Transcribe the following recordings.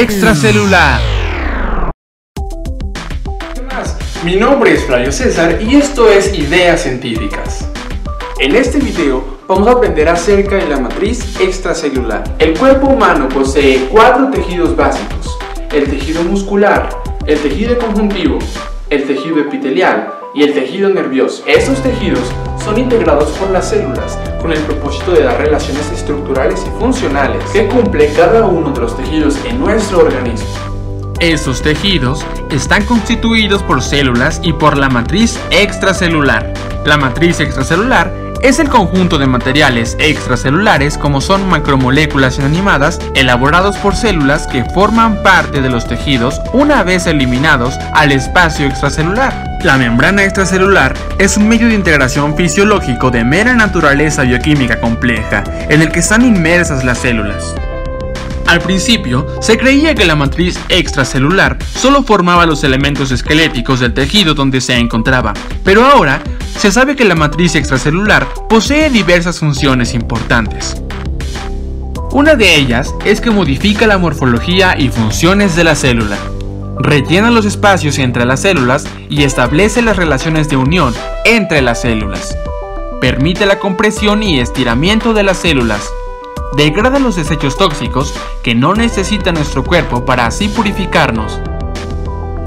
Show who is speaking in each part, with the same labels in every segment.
Speaker 1: extracelular.
Speaker 2: Mi nombre es Flavio César y esto es Ideas Científicas. En este video vamos a aprender acerca de la matriz extracelular. El cuerpo humano posee cuatro tejidos básicos, el tejido muscular, el tejido conjuntivo, el tejido epitelial y el tejido nervioso. Estos tejidos son integrados por las células con el propósito de dar relaciones estructurales y funcionales que cumple cada uno de los tejidos en nuestro organismo.
Speaker 1: Estos tejidos están constituidos por células y por la matriz extracelular. La matriz extracelular es el conjunto de materiales extracelulares como son macromoléculas inanimadas elaborados por células que forman parte de los tejidos una vez eliminados al espacio extracelular. La membrana extracelular es un medio de integración fisiológico de mera naturaleza bioquímica compleja en el que están inmersas las células. Al principio, se creía que la matriz extracelular solo formaba los elementos esqueléticos del tejido donde se encontraba, pero ahora se sabe que la matriz extracelular posee diversas funciones importantes. Una de ellas es que modifica la morfología y funciones de la célula, rellena los espacios entre las células y establece las relaciones de unión entre las células, permite la compresión y estiramiento de las células, degrada los desechos tóxicos que no necesita nuestro cuerpo para así purificarnos,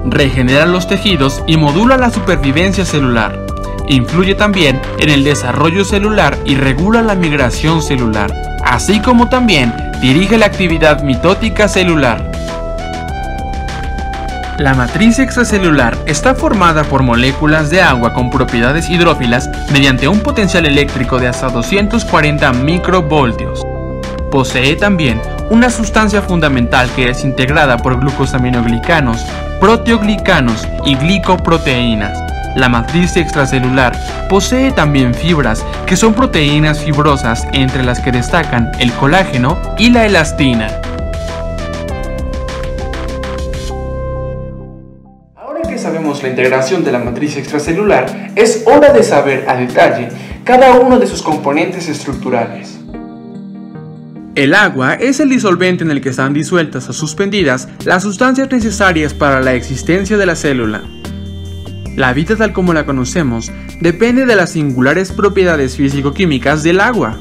Speaker 1: regenera los tejidos y modula la supervivencia celular. Influye también en el desarrollo celular y regula la migración celular, así como también dirige la actividad mitótica celular. La matriz extracelular está formada por moléculas de agua con propiedades hidrófilas mediante un potencial eléctrico de hasta 240 microvoltios. Posee también una sustancia fundamental que es integrada por glucosaminoglicanos, proteoglicanos y glicoproteínas. La matriz extracelular posee también fibras, que son proteínas fibrosas entre las que destacan el colágeno y la elastina.
Speaker 2: La integración de la matriz extracelular, es hora de saber a detalle cada uno de sus componentes estructurales.
Speaker 1: El agua es el disolvente en el que están disueltas o suspendidas las sustancias necesarias para la existencia de la célula. La vida tal como la conocemos depende de las singulares propiedades físico-químicas del agua.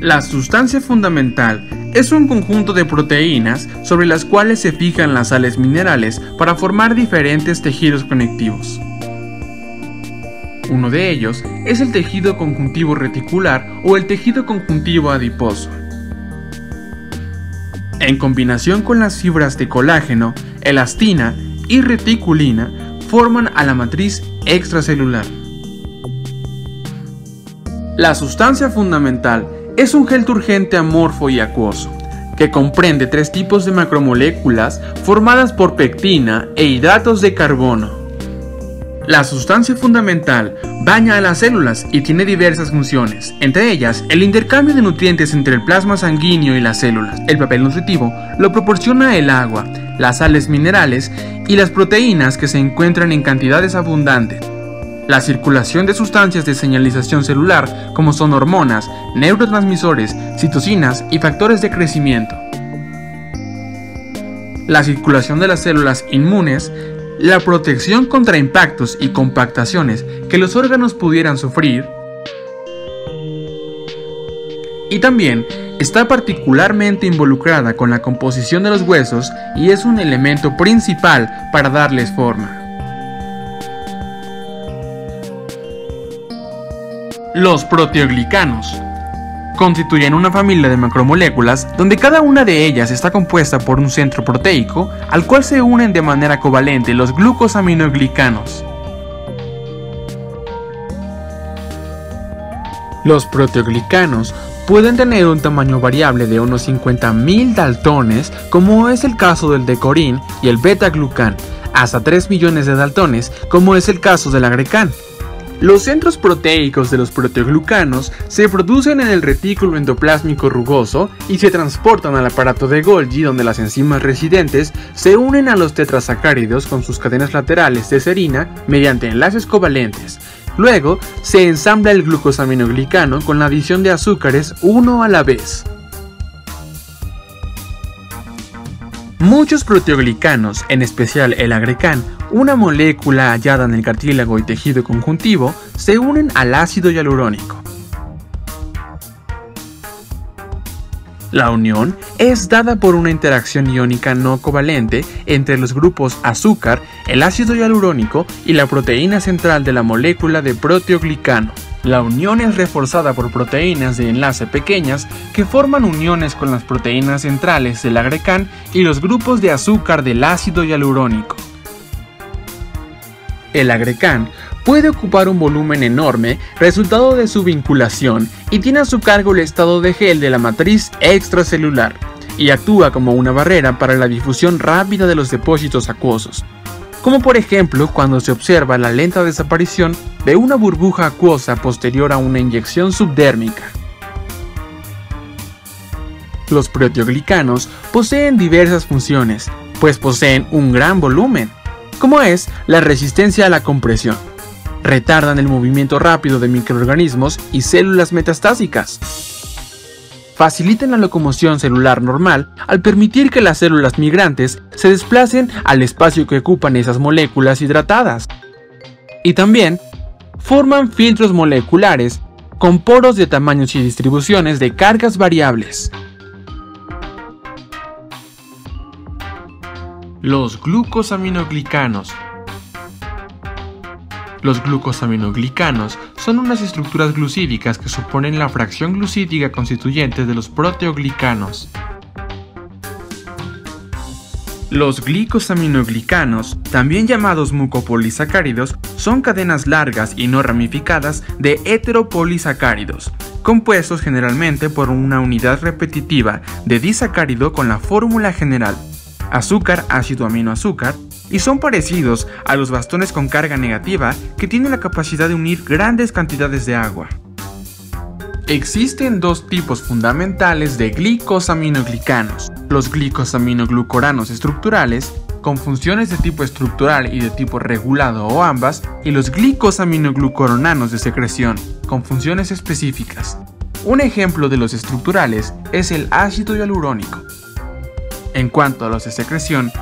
Speaker 1: La sustancia fundamental es un conjunto de proteínas sobre las cuales se fijan las sales minerales para formar diferentes tejidos conectivos. Uno de ellos es el tejido conjuntivo reticular o el tejido conjuntivo adiposo. En combinación con las fibras de colágeno, elastina y reticulina, forman a la matriz extracelular. La sustancia fundamental es un gel turgente amorfo y acuoso, que comprende tres tipos de macromoléculas formadas por pectina e hidratos de carbono. La sustancia fundamental baña a las células y tiene diversas funciones, entre ellas el intercambio de nutrientes entre el plasma sanguíneo y las células. El papel nutritivo lo proporciona el agua, las sales minerales y las proteínas que se encuentran en cantidades abundantes. La circulación de sustancias de señalización celular como son hormonas, neurotransmisores, citocinas y factores de crecimiento. La circulación de las células inmunes la protección contra impactos y compactaciones que los órganos pudieran sufrir y también está particularmente involucrada con la composición de los huesos y es un elemento principal para darles forma. Los proteoglicanos constituyen una familia de macromoléculas donde cada una de ellas está compuesta por un centro proteico al cual se unen de manera covalente los glucosaminoglicanos. Los proteoglicanos pueden tener un tamaño variable de unos 50.000 daltones, como es el caso del decorin y el beta-glucan, hasta 3 millones de daltones, como es el caso del agrecan. Los centros proteicos de los proteoglucanos se producen en el retículo endoplásmico rugoso y se transportan al aparato de Golgi donde las enzimas residentes se unen a los tetrasacáridos con sus cadenas laterales de serina mediante enlaces covalentes. Luego se ensambla el glucosaminoglicano con la adición de azúcares uno a la vez. Muchos proteoglicanos, en especial el agrecan, una molécula hallada en el cartílago y tejido conjuntivo, se unen al ácido hialurónico. La unión es dada por una interacción iónica no covalente entre los grupos azúcar, el ácido hialurónico y la proteína central de la molécula de proteoglicano. La unión es reforzada por proteínas de enlace pequeñas que forman uniones con las proteínas centrales del agrecan y los grupos de azúcar del ácido hialurónico. El agrecan puede ocupar un volumen enorme resultado de su vinculación y tiene a su cargo el estado de gel de la matriz extracelular y actúa como una barrera para la difusión rápida de los depósitos acuosos como por ejemplo cuando se observa la lenta desaparición de una burbuja acuosa posterior a una inyección subdérmica. Los proteoglicanos poseen diversas funciones, pues poseen un gran volumen, como es la resistencia a la compresión. Retardan el movimiento rápido de microorganismos y células metastásicas facilitan la locomoción celular normal al permitir que las células migrantes se desplacen al espacio que ocupan esas moléculas hidratadas. Y también forman filtros moleculares con poros de tamaños y distribuciones de cargas variables. Los glucosaminoglicanos los glucosaminoglicanos son unas estructuras glucídicas que suponen la fracción glucídica constituyente de los proteoglicanos. Los glicosaminoglicanos, también llamados mucopolisacáridos, son cadenas largas y no ramificadas de heteropolisacáridos, compuestos generalmente por una unidad repetitiva de disacárido con la fórmula general azúcar, ácido aminoazúcar, y son parecidos a los bastones con carga negativa que tienen la capacidad de unir grandes cantidades de agua. Existen dos tipos fundamentales de glicosaminoglicanos, los glicosaminoglucoranos estructurales, con funciones de tipo estructural y de tipo regulado o ambas, y los glicosaminoglucoronanos de secreción, con funciones específicas. Un ejemplo de los estructurales es el ácido hialurónico. En cuanto a los de secreción,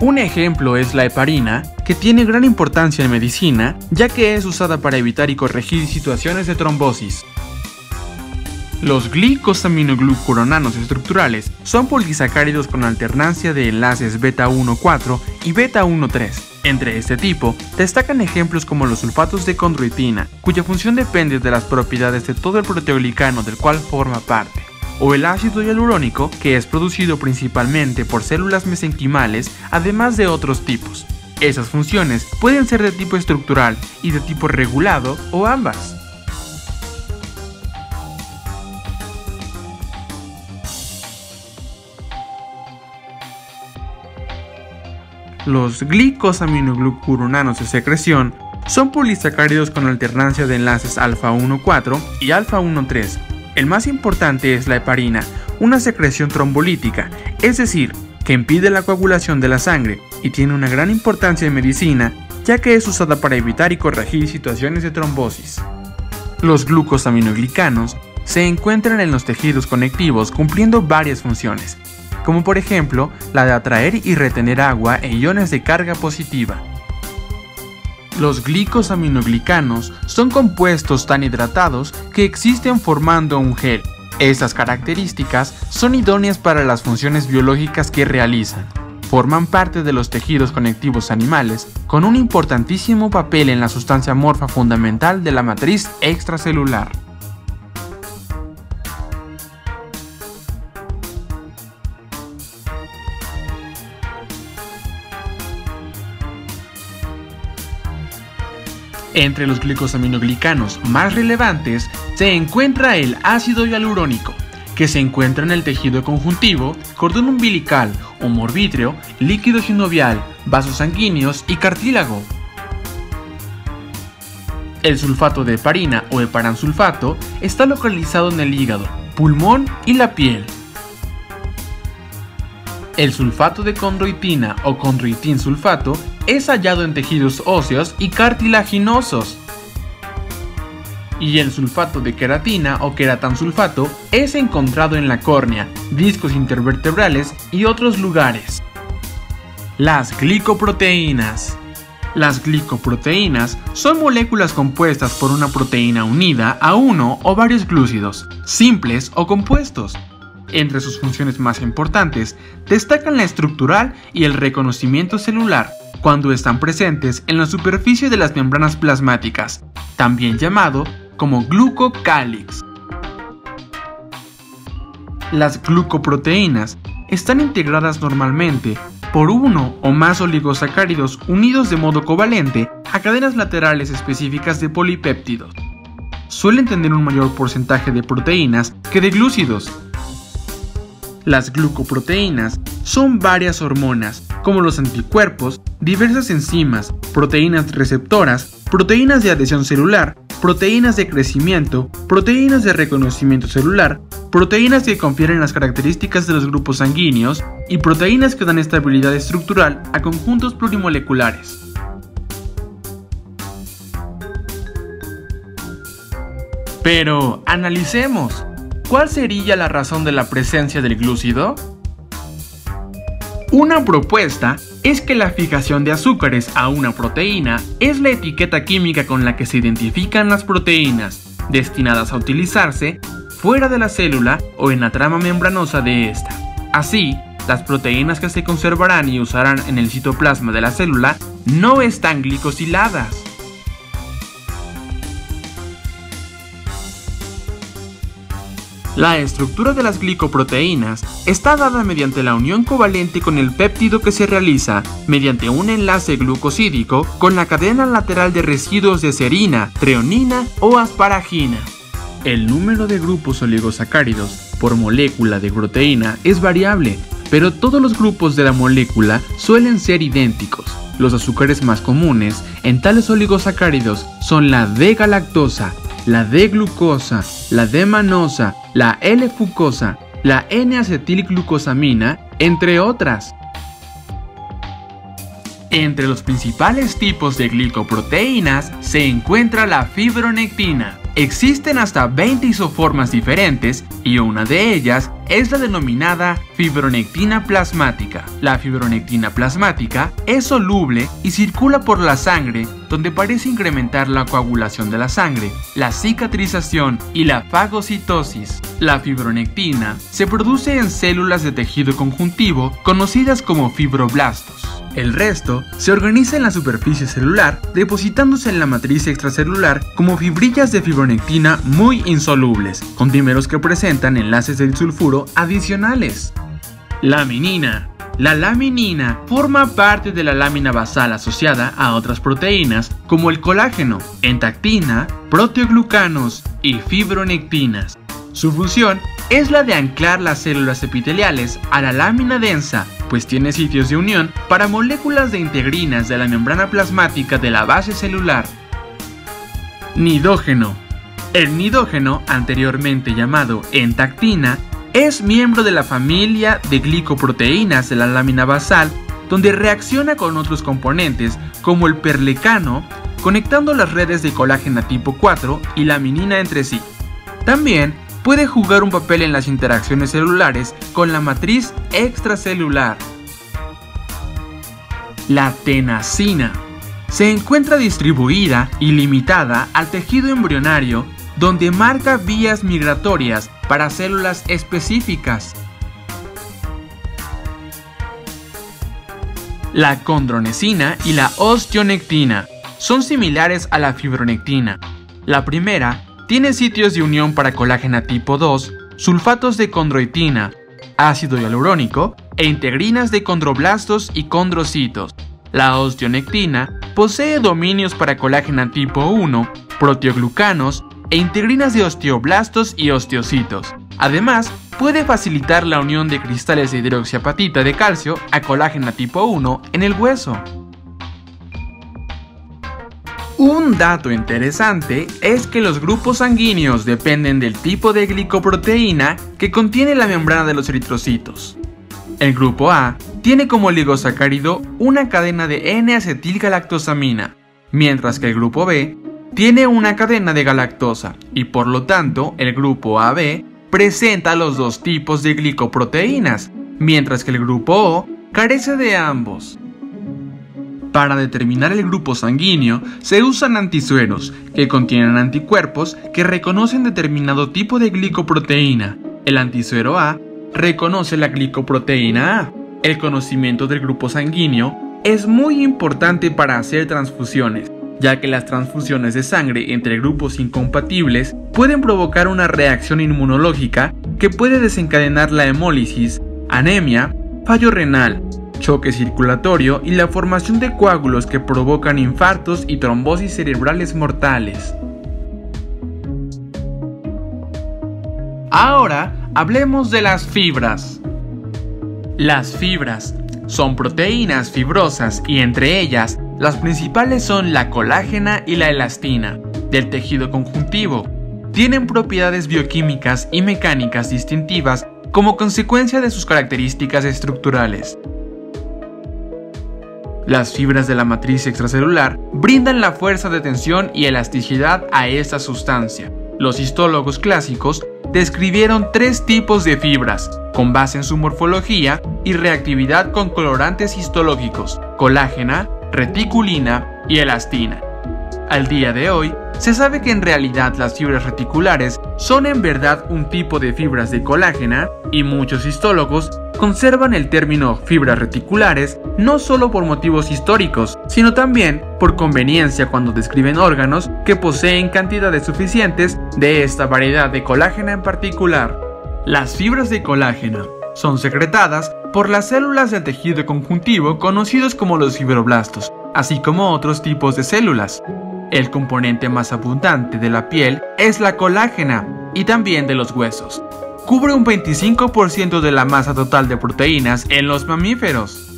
Speaker 1: un ejemplo es la heparina, que tiene gran importancia en medicina, ya que es usada para evitar y corregir situaciones de trombosis. Los glicosaminoglucuronanos estructurales son polisacáridos con alternancia de enlaces beta 1,4 y beta 1,3. Entre este tipo, destacan ejemplos como los sulfatos de condroitina, cuya función depende de las propiedades de todo el proteoglicano del cual forma parte o el ácido hialurónico, que es producido principalmente por células mesenquimales, además de otros tipos. Esas funciones pueden ser de tipo estructural y de tipo regulado o ambas. Los glicosaminoglucuronanos de secreción son polisacáridos con alternancia de enlaces alfa 1,4 y alfa 1,3 el más importante es la heparina, una secreción trombolítica, es decir, que impide la coagulación de la sangre y tiene una gran importancia en medicina, ya que es usada para evitar y corregir situaciones de trombosis. Los glucosaminoglicanos se encuentran en los tejidos conectivos cumpliendo varias funciones, como por ejemplo la de atraer y retener agua e iones de carga positiva. Los glicosaminoglicanos son compuestos tan hidratados que existen formando un gel. Estas características son idóneas para las funciones biológicas que realizan. Forman parte de los tejidos conectivos animales, con un importantísimo papel en la sustancia morfa fundamental de la matriz extracelular. Entre los glicosaminoglicanos más relevantes se encuentra el ácido hialurónico, que se encuentra en el tejido conjuntivo, cordón umbilical, humor vítreo, líquido sinovial, vasos sanguíneos y cartílago. El sulfato de heparina o heparansulfato está localizado en el hígado, pulmón y la piel. El sulfato de condroitina o condroitin sulfato es hallado en tejidos óseos y cartilaginosos. y el sulfato de queratina o queratansulfato es encontrado en la córnea, discos intervertebrales y otros lugares. Las glicoproteínas. Las glicoproteínas son moléculas compuestas por una proteína unida a uno o varios glúcidos, simples o compuestos. Entre sus funciones más importantes destacan la estructural y el reconocimiento celular, cuando están presentes en la superficie de las membranas plasmáticas, también llamado como glucocálix. Las glucoproteínas están integradas normalmente por uno o más oligosacáridos unidos de modo covalente a cadenas laterales específicas de polipéptidos. Suelen tener un mayor porcentaje de proteínas que de glúcidos. Las glucoproteínas son varias hormonas, como los anticuerpos, diversas enzimas, proteínas receptoras, proteínas de adhesión celular, proteínas de crecimiento, proteínas de reconocimiento celular, proteínas que confieren las características de los grupos sanguíneos y proteínas que dan estabilidad estructural a conjuntos plurimoleculares. Pero, analicemos. ¿Cuál sería la razón de la presencia del glúcido? Una propuesta es que la fijación de azúcares a una proteína es la etiqueta química con la que se identifican las proteínas, destinadas a utilizarse fuera de la célula o en la trama membranosa de esta. Así, las proteínas que se conservarán y usarán en el citoplasma de la célula no están glicosiladas. La estructura de las glicoproteínas está dada mediante la unión covalente con el péptido que se realiza mediante un enlace glucosídico con la cadena lateral de residuos de serina, treonina o asparagina. El número de grupos oligosacáridos por molécula de proteína es variable, pero todos los grupos de la molécula suelen ser idénticos. Los azúcares más comunes en tales oligosacáridos son la D-galactosa, la D-glucosa, la D-manosa, la L-fucosa, la N-acetilglucosamina, entre otras. Entre los principales tipos de glicoproteínas se encuentra la fibronectina, Existen hasta 20 isoformas diferentes y una de ellas es la denominada fibronectina plasmática. La fibronectina plasmática es soluble y circula por la sangre donde parece incrementar la coagulación de la sangre, la cicatrización y la fagocitosis. La fibronectina se produce en células de tejido conjuntivo conocidas como fibroblastos. El resto se organiza en la superficie celular, depositándose en la matriz extracelular como fibrillas de fibronectina muy insolubles, con dímeros que presentan enlaces del sulfuro adicionales. Laminina. La laminina forma parte de la lámina basal asociada a otras proteínas como el colágeno, entactina, proteoglucanos y fibronectinas. Su función es la de anclar las células epiteliales a la lámina densa, pues tiene sitios de unión para moléculas de integrinas de la membrana plasmática de la base celular. Nidógeno. El nidógeno, anteriormente llamado entactina, es miembro de la familia de glicoproteínas de la lámina basal, donde reacciona con otros componentes como el perlecano, conectando las redes de colágeno tipo 4 y laminina entre sí. También puede jugar un papel en las interacciones celulares con la matriz extracelular. La tenacina se encuentra distribuida y limitada al tejido embrionario donde marca vías migratorias para células específicas. La condronesina y la osteonectina son similares a la fibronectina. La primera tiene sitios de unión para colágena tipo 2, sulfatos de condroitina, ácido hialurónico e integrinas de condroblastos y condrocitos. La osteonectina posee dominios para colágena tipo 1, proteoglucanos e integrinas de osteoblastos y osteocitos. Además, puede facilitar la unión de cristales de hidroxiapatita de calcio a colágena tipo 1 en el hueso. Un dato interesante es que los grupos sanguíneos dependen del tipo de glicoproteína que contiene la membrana de los eritrocitos. El grupo A tiene como oligosacárido una cadena de N-acetilgalactosamina, mientras que el grupo B tiene una cadena de galactosa y por lo tanto el grupo AB presenta los dos tipos de glicoproteínas, mientras que el grupo O carece de ambos. Para determinar el grupo sanguíneo se usan antisueros, que contienen anticuerpos que reconocen determinado tipo de glicoproteína. El antisuero A reconoce la glicoproteína A. El conocimiento del grupo sanguíneo es muy importante para hacer transfusiones, ya que las transfusiones de sangre entre grupos incompatibles pueden provocar una reacción inmunológica que puede desencadenar la hemólisis, anemia, fallo renal, choque circulatorio y la formación de coágulos que provocan infartos y trombosis cerebrales mortales. Ahora hablemos de las fibras. Las fibras son proteínas fibrosas y entre ellas las principales son la colágena y la elastina del tejido conjuntivo. Tienen propiedades bioquímicas y mecánicas distintivas como consecuencia de sus características estructurales. Las fibras de la matriz extracelular brindan la fuerza de tensión y elasticidad a esta sustancia. Los histólogos clásicos describieron tres tipos de fibras, con base en su morfología y reactividad con colorantes histológicos, colágena, reticulina y elastina. Al día de hoy, se sabe que en realidad las fibras reticulares son en verdad un tipo de fibras de colágena y muchos histólogos conservan el término fibras reticulares no solo por motivos históricos, sino también por conveniencia cuando describen órganos que poseen cantidades suficientes de esta variedad de colágena en particular. Las fibras de colágeno son secretadas por las células del tejido conjuntivo conocidos como los fibroblastos, así como otros tipos de células. El componente más abundante de la piel es la colágena y también de los huesos. Cubre un 25% de la masa total de proteínas en los mamíferos.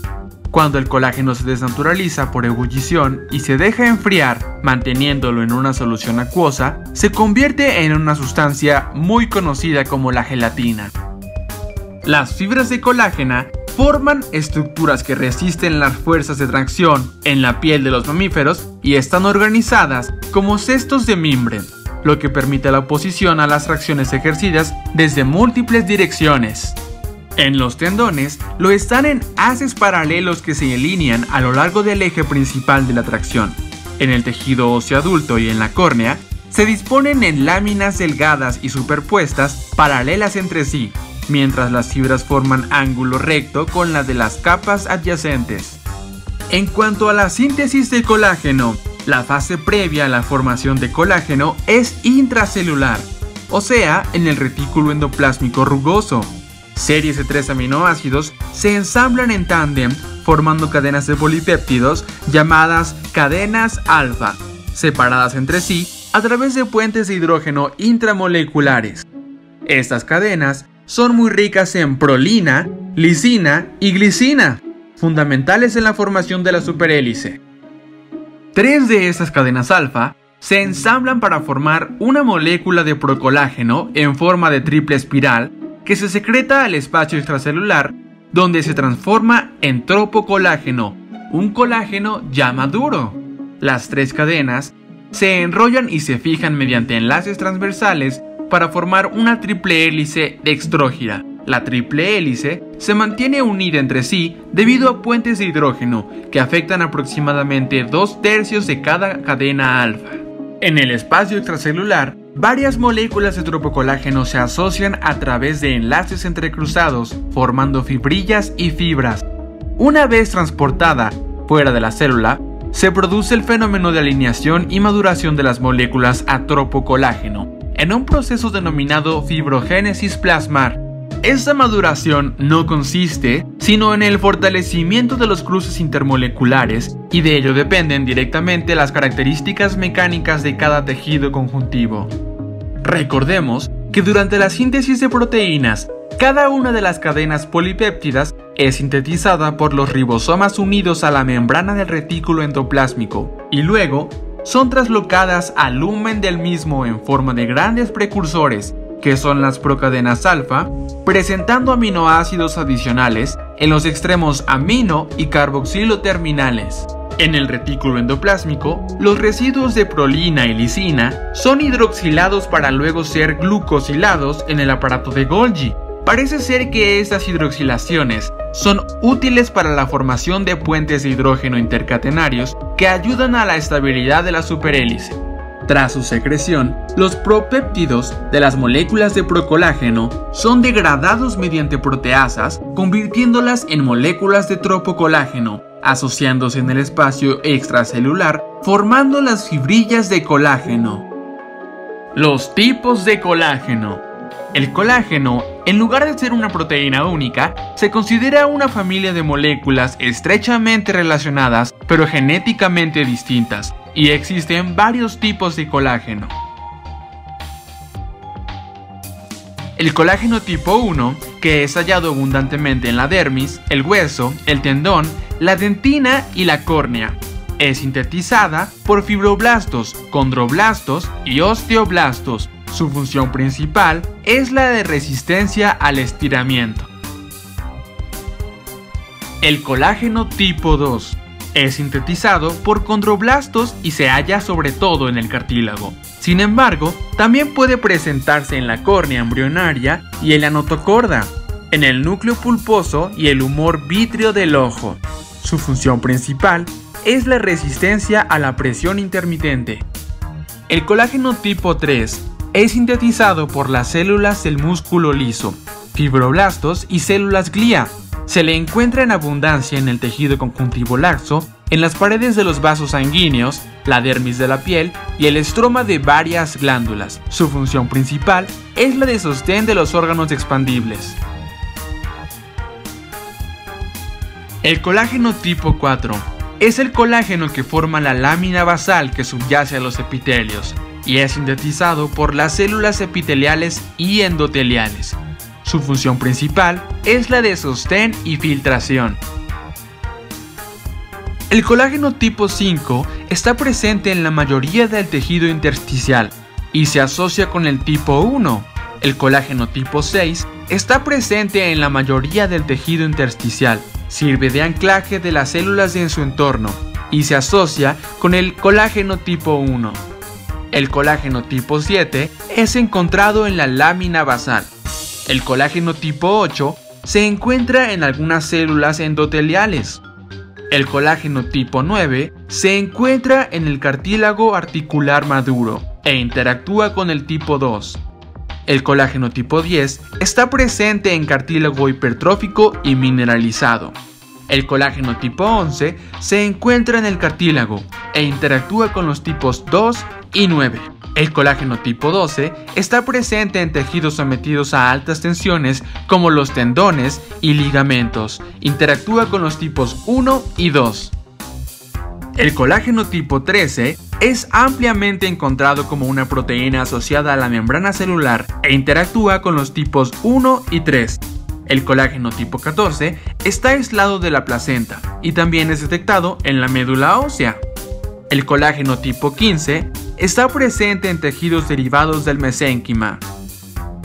Speaker 1: Cuando el colágeno se desnaturaliza por ebullición y se deja enfriar manteniéndolo en una solución acuosa, se convierte en una sustancia muy conocida como la gelatina. Las fibras de colágena forman estructuras que resisten las fuerzas de tracción en la piel de los mamíferos y están organizadas como cestos de mimbre, lo que permite la oposición a las tracciones ejercidas desde múltiples direcciones. En los tendones lo están en haces paralelos que se alinean a lo largo del eje principal de la tracción. En el tejido óseo adulto y en la córnea se disponen en láminas delgadas y superpuestas paralelas entre sí, mientras las fibras forman ángulo recto con la de las capas adyacentes. En cuanto a la síntesis de colágeno, la fase previa a la formación de colágeno es intracelular, o sea, en el retículo endoplásmico rugoso. Series de tres aminoácidos se ensamblan en tándem formando cadenas de polipéptidos llamadas cadenas alfa, separadas entre sí a través de puentes de hidrógeno intramoleculares. Estas cadenas son muy ricas en prolina, lisina y glicina, fundamentales en la formación de la superhélice. Tres de estas cadenas alfa se ensamblan para formar una molécula de procolágeno en forma de triple espiral que se secreta al espacio extracelular donde se transforma en tropocolágeno, un colágeno ya maduro. Las tres cadenas se enrollan y se fijan mediante enlaces transversales para formar una triple hélice dextrógira. La triple hélice se mantiene unida entre sí debido a puentes de hidrógeno que afectan aproximadamente dos tercios de cada cadena alfa. En el espacio extracelular, varias moléculas de tropocolágeno se asocian a través de enlaces entrecruzados, formando fibrillas y fibras. Una vez transportada fuera de la célula, se produce el fenómeno de alineación y maduración de las moléculas a tropocolágeno, en un proceso denominado fibrogénesis plasmar. Esta maduración no consiste sino en el fortalecimiento de los cruces intermoleculares y de ello dependen directamente las características mecánicas de cada tejido conjuntivo. Recordemos que durante la síntesis de proteínas, cada una de las cadenas polipéptidas es sintetizada por los ribosomas unidos a la membrana del retículo endoplásmico y luego son traslocadas al lumen del mismo en forma de grandes precursores, que son las procadenas alfa, presentando aminoácidos adicionales en los extremos amino y carboxilo terminales. En el retículo endoplásmico, los residuos de prolina y lisina son hidroxilados para luego ser glucosilados en el aparato de Golgi. Parece ser que estas hidroxilaciones son útiles para la formación de puentes de hidrógeno intercatenarios que ayudan a la estabilidad de la superhélice. Tras su secreción, los propéptidos de las moléculas de procolágeno son degradados mediante proteasas, convirtiéndolas en moléculas de tropocolágeno, asociándose en el espacio extracelular, formando las fibrillas de colágeno. Los tipos de colágeno. El colágeno, en lugar de ser una proteína única, se considera una familia de moléculas estrechamente relacionadas pero genéticamente distintas, y existen varios tipos de colágeno. El colágeno tipo 1, que es hallado abundantemente en la dermis, el hueso, el tendón, la dentina y la córnea, es sintetizada por fibroblastos, condroblastos y osteoblastos. Su función principal es la de resistencia al estiramiento. El colágeno tipo 2 es sintetizado por condroblastos y se halla sobre todo en el cartílago. Sin embargo, también puede presentarse en la córnea embrionaria y en la notocorda, en el núcleo pulposo y el humor vítreo del ojo. Su función principal es la resistencia a la presión intermitente. El colágeno tipo 3 es sintetizado por las células del músculo liso, fibroblastos y células glía, se le encuentra en abundancia en el tejido conjuntivo laxo, en las paredes de los vasos sanguíneos, la dermis de la piel y el estroma de varias glándulas. Su función principal es la de sostén de los órganos expandibles. El colágeno tipo 4 es el colágeno que forma la lámina basal que subyace a los epitelios y es sintetizado por las células epiteliales y endoteliales. Su función principal es la de sostén y filtración. El colágeno tipo 5 está presente en la mayoría del tejido intersticial y se asocia con el tipo 1. El colágeno tipo 6 está presente en la mayoría del tejido intersticial, sirve de anclaje de las células en su entorno y se asocia con el colágeno tipo 1. El colágeno tipo 7 es encontrado en la lámina basal el colágeno tipo 8 se encuentra en algunas células endoteliales. El colágeno tipo 9 se encuentra en el cartílago articular maduro e interactúa con el tipo 2. El colágeno tipo 10 está presente en cartílago hipertrófico y mineralizado. El colágeno tipo 11 se encuentra en el cartílago e interactúa con los tipos 2 y 9. El colágeno tipo 12 está presente en tejidos sometidos a altas tensiones como los tendones y ligamentos. Interactúa con los tipos 1 y 2. El colágeno tipo 13 es ampliamente encontrado como una proteína asociada a la membrana celular e interactúa con los tipos 1 y 3. El colágeno tipo 14 está aislado de la placenta y también es detectado en la médula ósea. El colágeno tipo 15 está presente en tejidos derivados del mesénquima.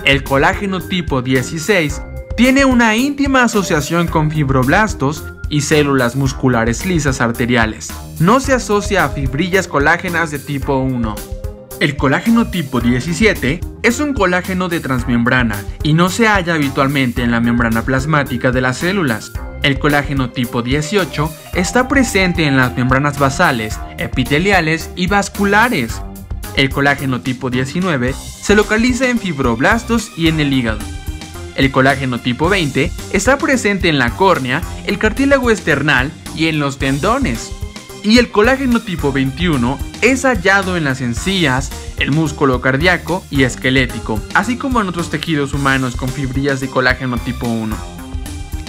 Speaker 1: El colágeno tipo 16 tiene una íntima asociación con fibroblastos y células musculares lisas arteriales. No se asocia a fibrillas colágenas de tipo 1. El colágeno tipo 17 es un colágeno de transmembrana y no se halla habitualmente en la membrana plasmática de las células. El colágeno tipo 18 está presente en las membranas basales, epiteliales y vasculares. El colágeno tipo 19 se localiza en fibroblastos y en el hígado. El colágeno tipo 20 está presente en la córnea, el cartílago esternal y en los tendones. Y el colágeno tipo 21 es hallado en las encías, el músculo cardíaco y esquelético, así como en otros tejidos humanos con fibrillas de colágeno tipo 1.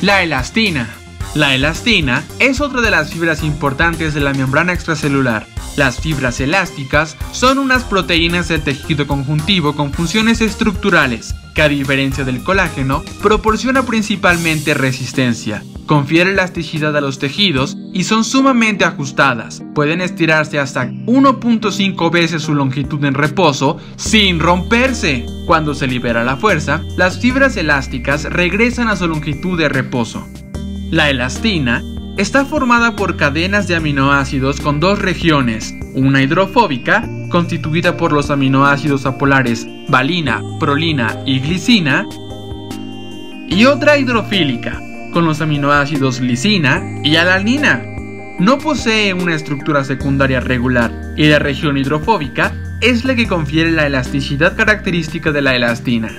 Speaker 1: La elastina. La elastina es otra de las fibras importantes de la membrana extracelular. Las fibras elásticas son unas proteínas del tejido conjuntivo con funciones estructurales, que a diferencia del colágeno, proporciona principalmente resistencia, confiere elasticidad a los tejidos y son sumamente ajustadas. Pueden estirarse hasta 1.5 veces su longitud en reposo sin romperse. Cuando se libera la fuerza, las fibras elásticas regresan a su longitud de reposo. La elastina está formada por cadenas de aminoácidos con dos regiones, una hidrofóbica, constituida por los aminoácidos apolares valina, prolina y glicina, y otra hidrofílica, con los aminoácidos lisina y alanina. No posee una estructura secundaria regular y la región hidrofóbica es la que confiere la elasticidad característica de la elastina.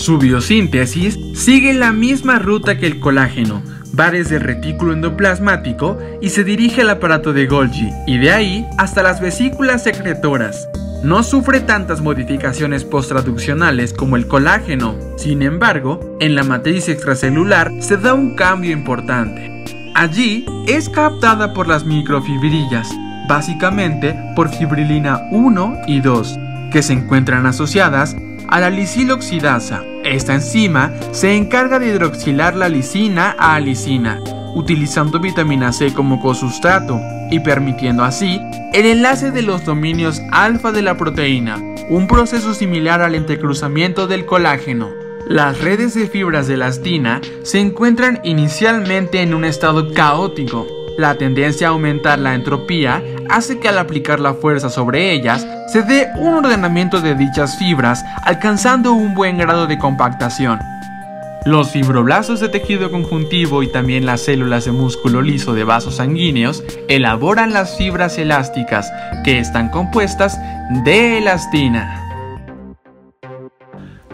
Speaker 1: Su biosíntesis sigue la misma ruta que el colágeno, va desde el retículo endoplasmático y se dirige al aparato de Golgi, y de ahí hasta las vesículas secretoras. No sufre tantas modificaciones posttraduccionales como el colágeno, sin embargo, en la matriz extracelular se da un cambio importante. Allí es captada por las microfibrillas, básicamente por fibrilina 1 y 2, que se encuentran asociadas a la lisiloxidasa. Esta enzima se encarga de hidroxilar la lisina a lisina, utilizando vitamina C como cosustrato y permitiendo así el enlace de los dominios alfa de la proteína, un proceso similar al entrecruzamiento del colágeno. Las redes de fibras de elastina se encuentran inicialmente en un estado caótico. La tendencia a aumentar la entropía hace que al aplicar la fuerza sobre ellas se dé un ordenamiento de dichas fibras alcanzando un buen grado de compactación. Los fibroblastos de tejido conjuntivo y también las células de músculo liso de vasos sanguíneos elaboran las fibras elásticas que están compuestas de elastina.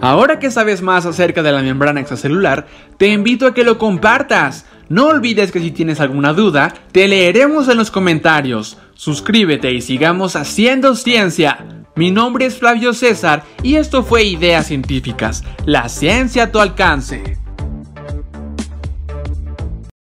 Speaker 1: Ahora que sabes más acerca de la membrana extracelular, te invito a que lo compartas. No olvides que si tienes alguna duda, te leeremos en los comentarios. Suscríbete y sigamos haciendo ciencia. Mi nombre es Flavio César y esto fue Ideas Científicas, la ciencia a tu alcance.